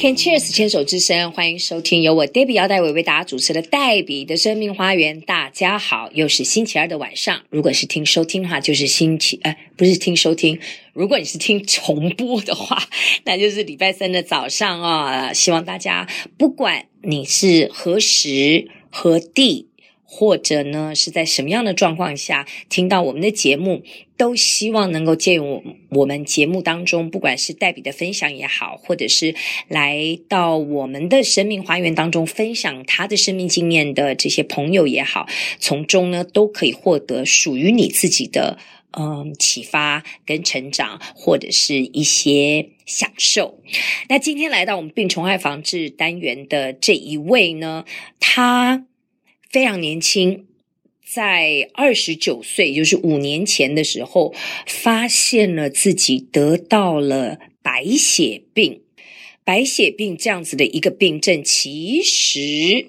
Can Cheers 牵手之声，欢迎收听由我 Debbie 姚代伟为大家主持的黛比的生命花园。大家好，又是星期二的晚上。如果是听收听的话，就是星期呃，不是听收听。如果你是听重播的话，那就是礼拜三的早上哦。希望大家，不管你是何时何地。或者呢，是在什么样的状况下听到我们的节目，都希望能够借用我们节目当中，不管是黛比的分享也好，或者是来到我们的生命花园当中分享他的生命经验的这些朋友也好，从中呢都可以获得属于你自己的嗯启发跟成长，或者是一些享受。那今天来到我们病虫害防治单元的这一位呢，他。非常年轻，在二十九岁，也就是五年前的时候，发现了自己得到了白血病。白血病这样子的一个病症，其实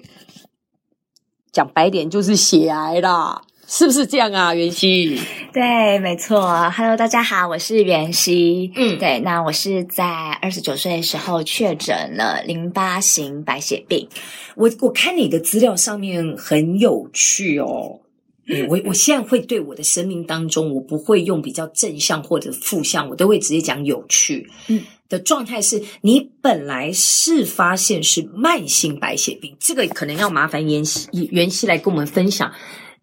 讲白点就是血癌啦。是不是这样啊，袁熙？对，没错。Hello，大家好，我是袁熙。嗯，对，那我是在二十九岁的时候确诊了淋巴型白血病。我我看你的资料上面很有趣哦。嗯，我我现在会对我的生命当中，我不会用比较正向或者负向，我都会直接讲有趣。嗯，的状态是你本来是发现是慢性白血病，这个可能要麻烦袁熙袁熙来跟我们分享。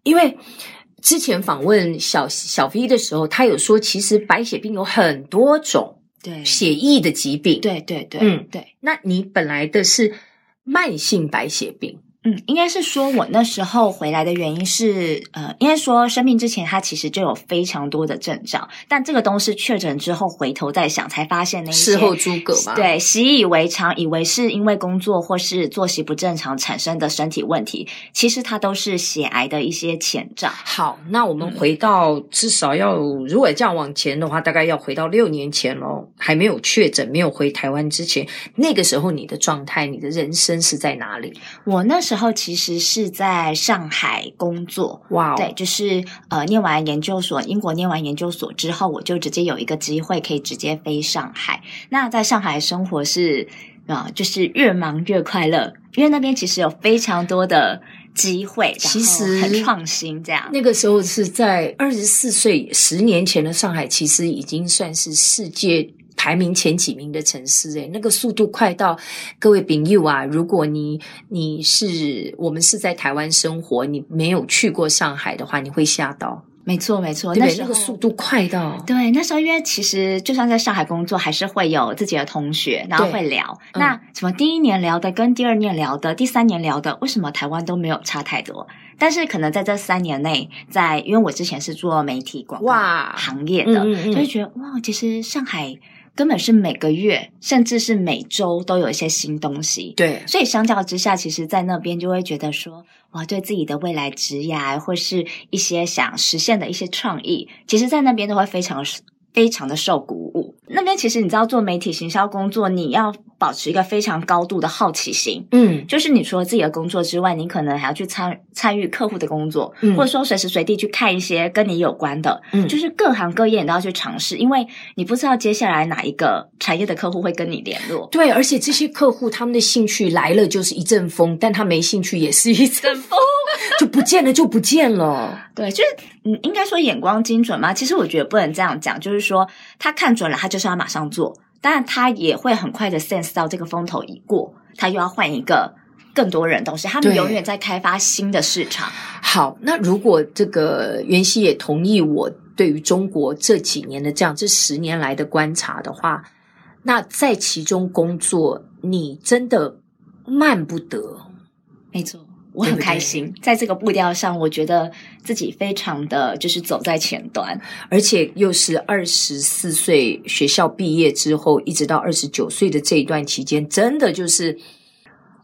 因为之前访问小小 V 的时候，他有说，其实白血病有很多种，对血液的疾病，对对对，嗯对。那你本来的是慢性白血病。嗯，应该是说，我那时候回来的原因是，呃，应该说生病之前，他其实就有非常多的症状，但这个东西确诊之后，回头再想，才发现那些事后诸葛嘛，对，习以为常，以为是因为工作或是作息不正常产生的身体问题，其实它都是血癌的一些前兆。好，那我们回到至少要，如果这样往前的话，大概要回到六年前喽，还没有确诊，没有回台湾之前，那个时候你的状态，你的人生是在哪里？我那时候。然后其实是在上海工作，哇 Wow，对，就是呃，念完研究所，英国念完研究所之后，我就直接有一个机会可以直接飞上海。那在上海生活是啊、呃，就是越忙越快乐，因为那边其实有非常多的机会，其实很创新。这样，那个时候是在二十四岁，十年前的上海，其实已经算是世界。排名前几名的城市，诶，那个速度快到，各位朋友啊，如果你你是我们是在台湾生活，你没有去过上海的话，你会吓到。没错，没错，对对那时候那个速度快到，对，那时候因为其实就算在上海工作，还是会有自己的同学，然后会聊。嗯、那什么第一年聊的跟第二年聊的，第三年聊的，为什么台湾都没有差太多？但是可能在这三年内，在因为我之前是做媒体广告行业的，嗯嗯嗯就会觉得哇，其实上海。根本是每个月，甚至是每周都有一些新东西。对，所以相较之下，其实，在那边就会觉得说，哇，对自己的未来职业，或是一些想实现的一些创意，其实，在那边都会非常非常的受鼓舞。那边其实你知道，做媒体行销工作，你要保持一个非常高度的好奇心。嗯，就是你除了自己的工作之外，你可能还要去参参与客户的工作，嗯，或者说随时随地去看一些跟你有关的，嗯，就是各行各业你都要去尝试，因为你不知道接下来哪一个产业的客户会跟你联络。对，而且这些客户他们的兴趣来了就是一阵风，但他没兴趣也是一阵风，就不见了就不见了。对，就是嗯，应该说眼光精准嘛。其实我觉得不能这样讲，就是说他看准了，他就是要马上做。当然，他也会很快的 sense 到这个风头一过，他又要换一个更多人东西。他们永远在开发新的市场。好，那如果这个袁熙也同意我对于中国这几年的这样这十年来的观察的话，那在其中工作，你真的慢不得。没错。我很开心，对。对，在这个步调上，我觉得自己非常的就是走在前端，而且又是二十四岁学校毕业之后，一直到二十九岁的这一段期间，真的就是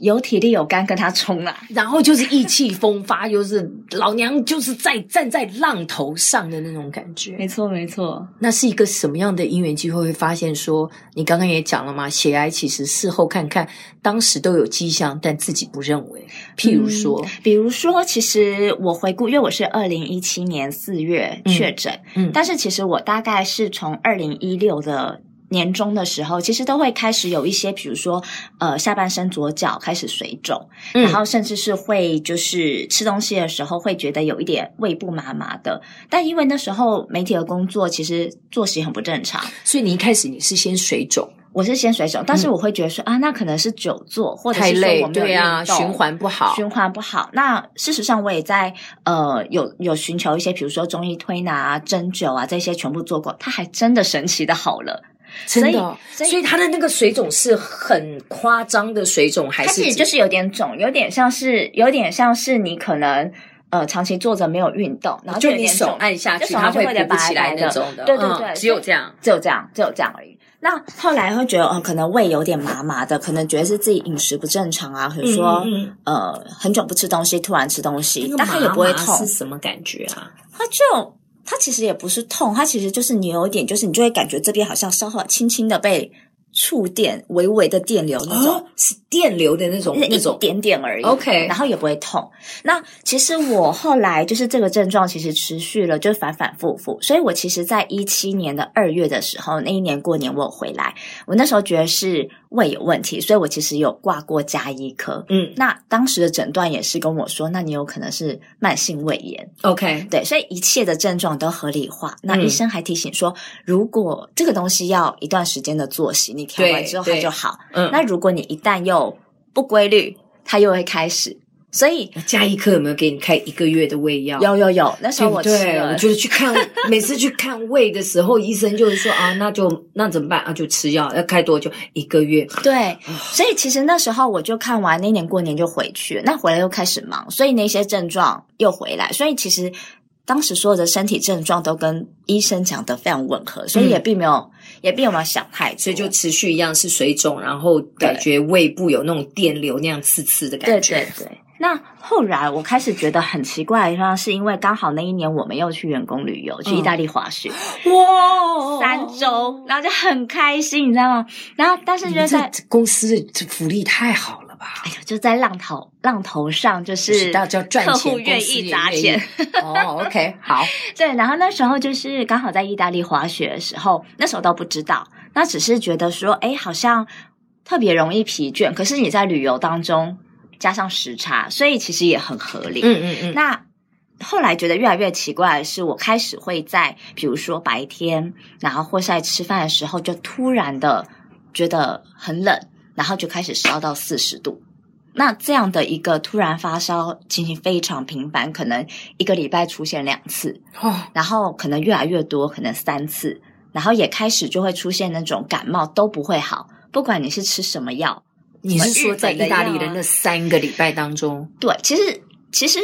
有体力有肝跟他冲啊，然后就是意气风发，又是老娘就是在站在浪头上的那种感觉。没错，没错。那是一个什么样的因缘机会？会发现说，你刚刚也讲了嘛，血癌其实事后看看，当时都有迹象，但自己不认为。譬如说，嗯、比如说，其实我回顾，因为我是二零一七年四月确诊，嗯，嗯，但是其实我大概是从二零一六的。年终的时候，其实都会开始有一些，比如说，呃，下半身左脚开始水肿，嗯，然后甚至是会就是吃东西的时候会觉得有一点胃部麻麻的。但因为那时候媒体的工作，其实作息很不正常，所以你一开始你是先水肿，我是先水肿，但是我会觉得说、嗯、啊，那可能是久坐或者是说我没有运动，对啊，循环不好，循环不好。那事实上我也在呃有有寻求一些，比如说中医推拿啊、针灸啊这些全部做过，它还真的神奇的好了。真的、哦所，所以他的那个水肿是很夸张的水肿，还是它其实就是有点肿，有点像是有点像是你可能呃长期坐着没有运动，然后就，你手按下去，它会鼓不起来那种的。对对对，嗯、只有这样，只有这样，只有这样而已。那后来会觉得，呃，可能胃有点麻麻的，可能觉得是自己饮食不正常啊，或者说嗯嗯呃很久不吃东西，突然吃东西，但它也不会痛，是什么感觉啊？它就。它其实也不是痛，它其实就是你有一点，就是你就会感觉这边好像稍微轻轻的被。触电，微微的电流那种，哦、是电流的那种，那种一点点而已。OK，然后也不会痛。那其实我后来就是这个症状，其实持续了，就反反复复。所以我其实在一七年的二月的时候，那一年过年我有回来，我那时候觉得是胃有问题，所以我其实有挂过加医科。嗯，那当时的诊断也是跟我说，那你有可能是慢性胃炎。OK，对，所以一切的症状都合理化。那医生还提醒说，嗯、如果这个东西要一段时间的作息，你调完之后它就好。嗯，那如果你一旦又不规律，它又会开始。所以家医科有没有给你开一个月的胃药？有有有，那时候我吃了。对，我就是去看，每次去看胃的时候，医生就是说啊，那就那怎么办啊？就吃药，要开多久？一个月。对，所以其实那时候我就看完那年过年就回去，那回来又开始忙，所以那些症状又回来，所以其实。当时所有的身体症状都跟医生讲的非常吻合，所以也并没有，嗯、也并没有想太多，所以就持续一样是水肿，然后感觉胃部有那种电流那样刺刺的感觉。对对对。那后来我开始觉得很奇怪的地方，是因为刚好那一年我们又去员工旅游，去意大利滑雪，哇，三周，然后就很开心，你知道吗？然后但是就在公司的福利太好了。哎呀，就在浪头浪头上，就是客户愿意砸钱。哦，OK，好。对，然后那时候就是刚好在意大利滑雪的时候，那时候都不知道，那只是觉得说，哎，好像特别容易疲倦。可是你在旅游当中加上时差，所以其实也很合理。嗯嗯嗯。那后来觉得越来越奇怪的是，我开始会在比如说白天，然后或是在吃饭的时候，就突然的觉得很冷。然后就开始烧到四十度，那这样的一个突然发烧情形非常频繁，可能一个礼拜出现两次，哦，然后可能越来越多，可能三次，然后也开始就会出现那种感冒都不会好，不管你是吃什么药，你是说在意大利的那三个礼拜当中？对，其实其实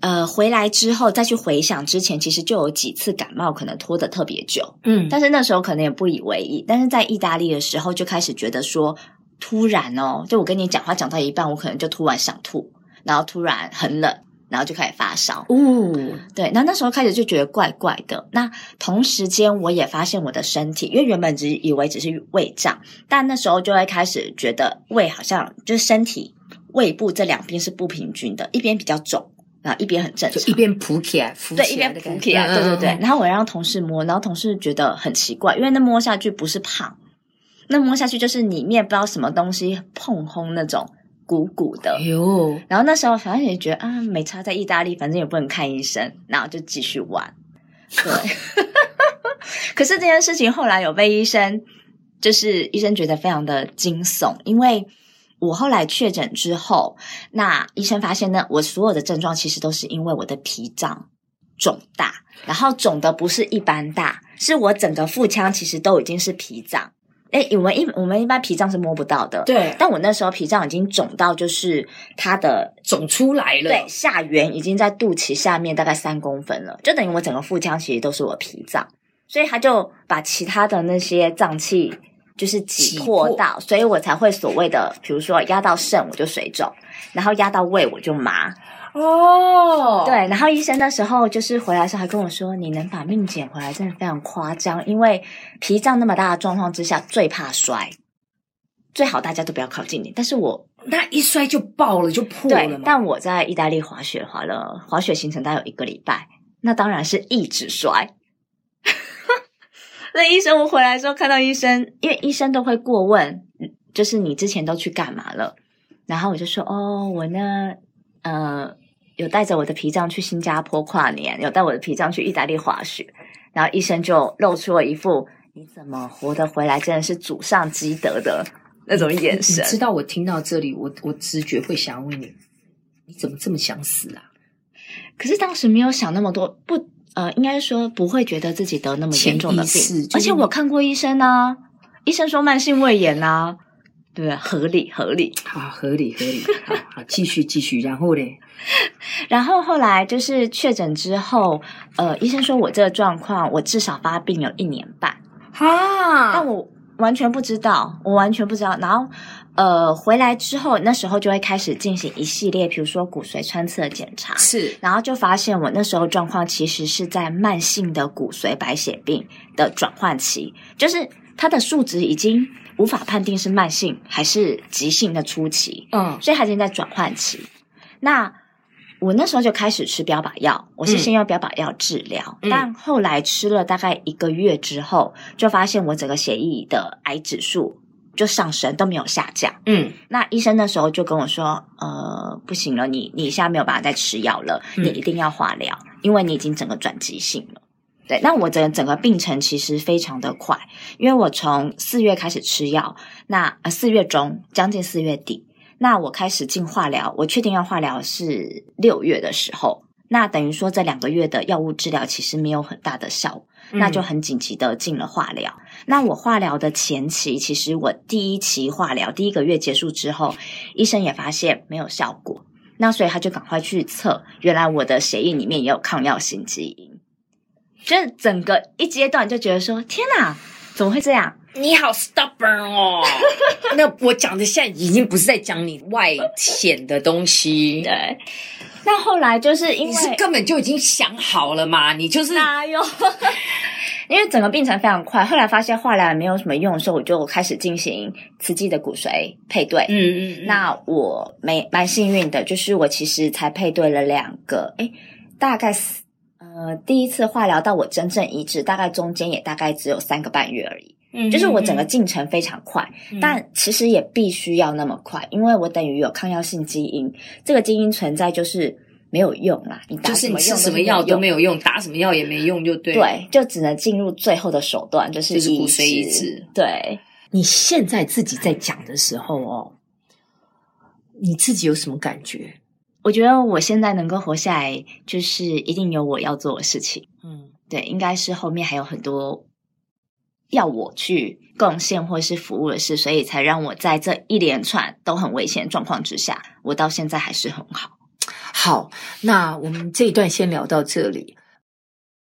呃回来之后再去回想之前，其实就有几次感冒可能拖得特别久，嗯，但是那时候可能也不以为意，但是在意大利的时候就开始觉得说。突然哦，就我跟你讲话讲到一半，我可能就突然想吐，然后突然很冷，然后就开始发烧。哦，对，那那时候开始就觉得怪怪的。那同时间我也发现我的身体，因为原本只以为只是胃胀，但那时候就会开始觉得胃好像就是身体胃部这两边是不平均的，一边比较肿，然后一边很正常，就一边浮起来，浮起来对，一边浮起来，对对对。然后我让同事摸，然后同事觉得很奇怪，因为那摸下去不是胖。那摸下去就是里面不知道什么东西碰轰那种鼓鼓的，哟。然后那时候反正也觉得啊，没差，在意大利反正也不能看医生，然后就继续玩。对，可是这件事情后来有被医生，就是医生觉得非常的惊悚，因为我后来确诊之后，那医生发现呢，我所有的症状其实都是因为我的脾脏肿大，然后肿的不是一般大，是我整个腹腔其实都已经是脾脏。哎，我们一我们一般脾脏是摸不到的，对。但我那时候脾脏已经肿到，就是它的肿出来了，对，下缘已经在肚脐下面大概三公分了，就等于我整个腹腔其实都是我脾脏，所以他就把其他的那些脏器就是挤破到，迫所以我才会所谓的，比如说压到肾我就水肿，然后压到胃我就麻。哦，对，然后医生那时候就是回来的时候还跟我说，你能把命捡回来真的非常夸张，因为脾脏那么大的状况之下最怕摔，最好大家都不要靠近你。但是我那一摔就爆了，就破了嘛，但我在意大利滑雪滑了滑雪行程大概有一个礼拜，那当然是一直摔。那医生我回来的时候看到医生，因为医生都会过问，就是你之前都去干嘛了？然后我就说哦，我呢，呃。有带着我的脾脏去新加坡跨年，有带我的脾脏去意大利滑雪，然后医生就露出了一副“你怎么活得回来，真的是祖上积德”的那种眼神。你知道我听到这里，我我直觉会想问你：你怎么这么想死啊？可是当时没有想那么多，不，呃，应该说不会觉得自己得那么严重的病，而且我看过医生啊，医生说慢性胃炎啊，对？合理合理，好，合理合理，好好继续继续，然后嘞。然后后来就是确诊之后，呃，医生说我这个状况，我至少发病有一年半，哈，但我完全不知道，我完全不知道。然后，呃，回来之后，那时候就会开始进行一系列，比如说骨髓穿刺的检查，是，然后就发现我那时候状况其实是在慢性的骨髓白血病的转换期，就是它的数值已经无法判定是慢性还是急性的初期，嗯，所以它已经在转换期，那。我那时候就开始吃标靶药，我是先用标靶药治疗，嗯、但后来吃了大概一个月之后，就发现我整个血液的癌指数就上升，都没有下降。嗯，那医生那时候就跟我说：“呃，不行了，你你现在没有办法再吃药了，嗯、你一定要化疗，因为你已经整个转急性了。”对，那我整整个病程其实非常的快，因为我从四月开始吃药，那呃四月中将近四月底。那我开始进化疗，我确定要化疗是六月的时候，那等于说这两个月的药物治疗其实没有很大的效那就很紧急的进了化疗。那我化疗的前期，其实我第一期化疗第一个月结束之后，医生也发现没有效果，那所以他就赶快去测，原来我的血液里面也有抗药性基因，就是整个一阶段就觉得说，天哪，怎么会这样？你好 stubborn 哦！那我讲的现在已经不是在讲你外显的东西。对，那后来就是因为你是根本就已经想好了嘛？你就是哪有？因为整个病程非常快，后来发现化疗也没有什么用的时候，我就开始进行慈济的骨髓配对。嗯嗯，嗯那我没蛮幸运的，就是我其实才配对了两个，诶大概呃第一次化疗到我真正移植，大概中间也大概只有三个半月而已。嗯，就是我整个进程非常快，嗯、但其实也必须要那么快，因为我等于有抗药性基因，这个基因存在就是没有用啦。你打什么用，什么药都没有用，打什么药也没用，就对。对，就只能进入最后的手段，就是就是骨髓移植。对，你现在自己在讲的时候哦，你自己有什么感觉？我觉得我现在能够活下来，就是一定有我要做的事情。嗯，对，应该是后面还有很多。要我去贡献或是服务的事，所以才让我在这一连串都很危险的状况之下，我到现在还是很好。好，那我们这一段先聊到这里。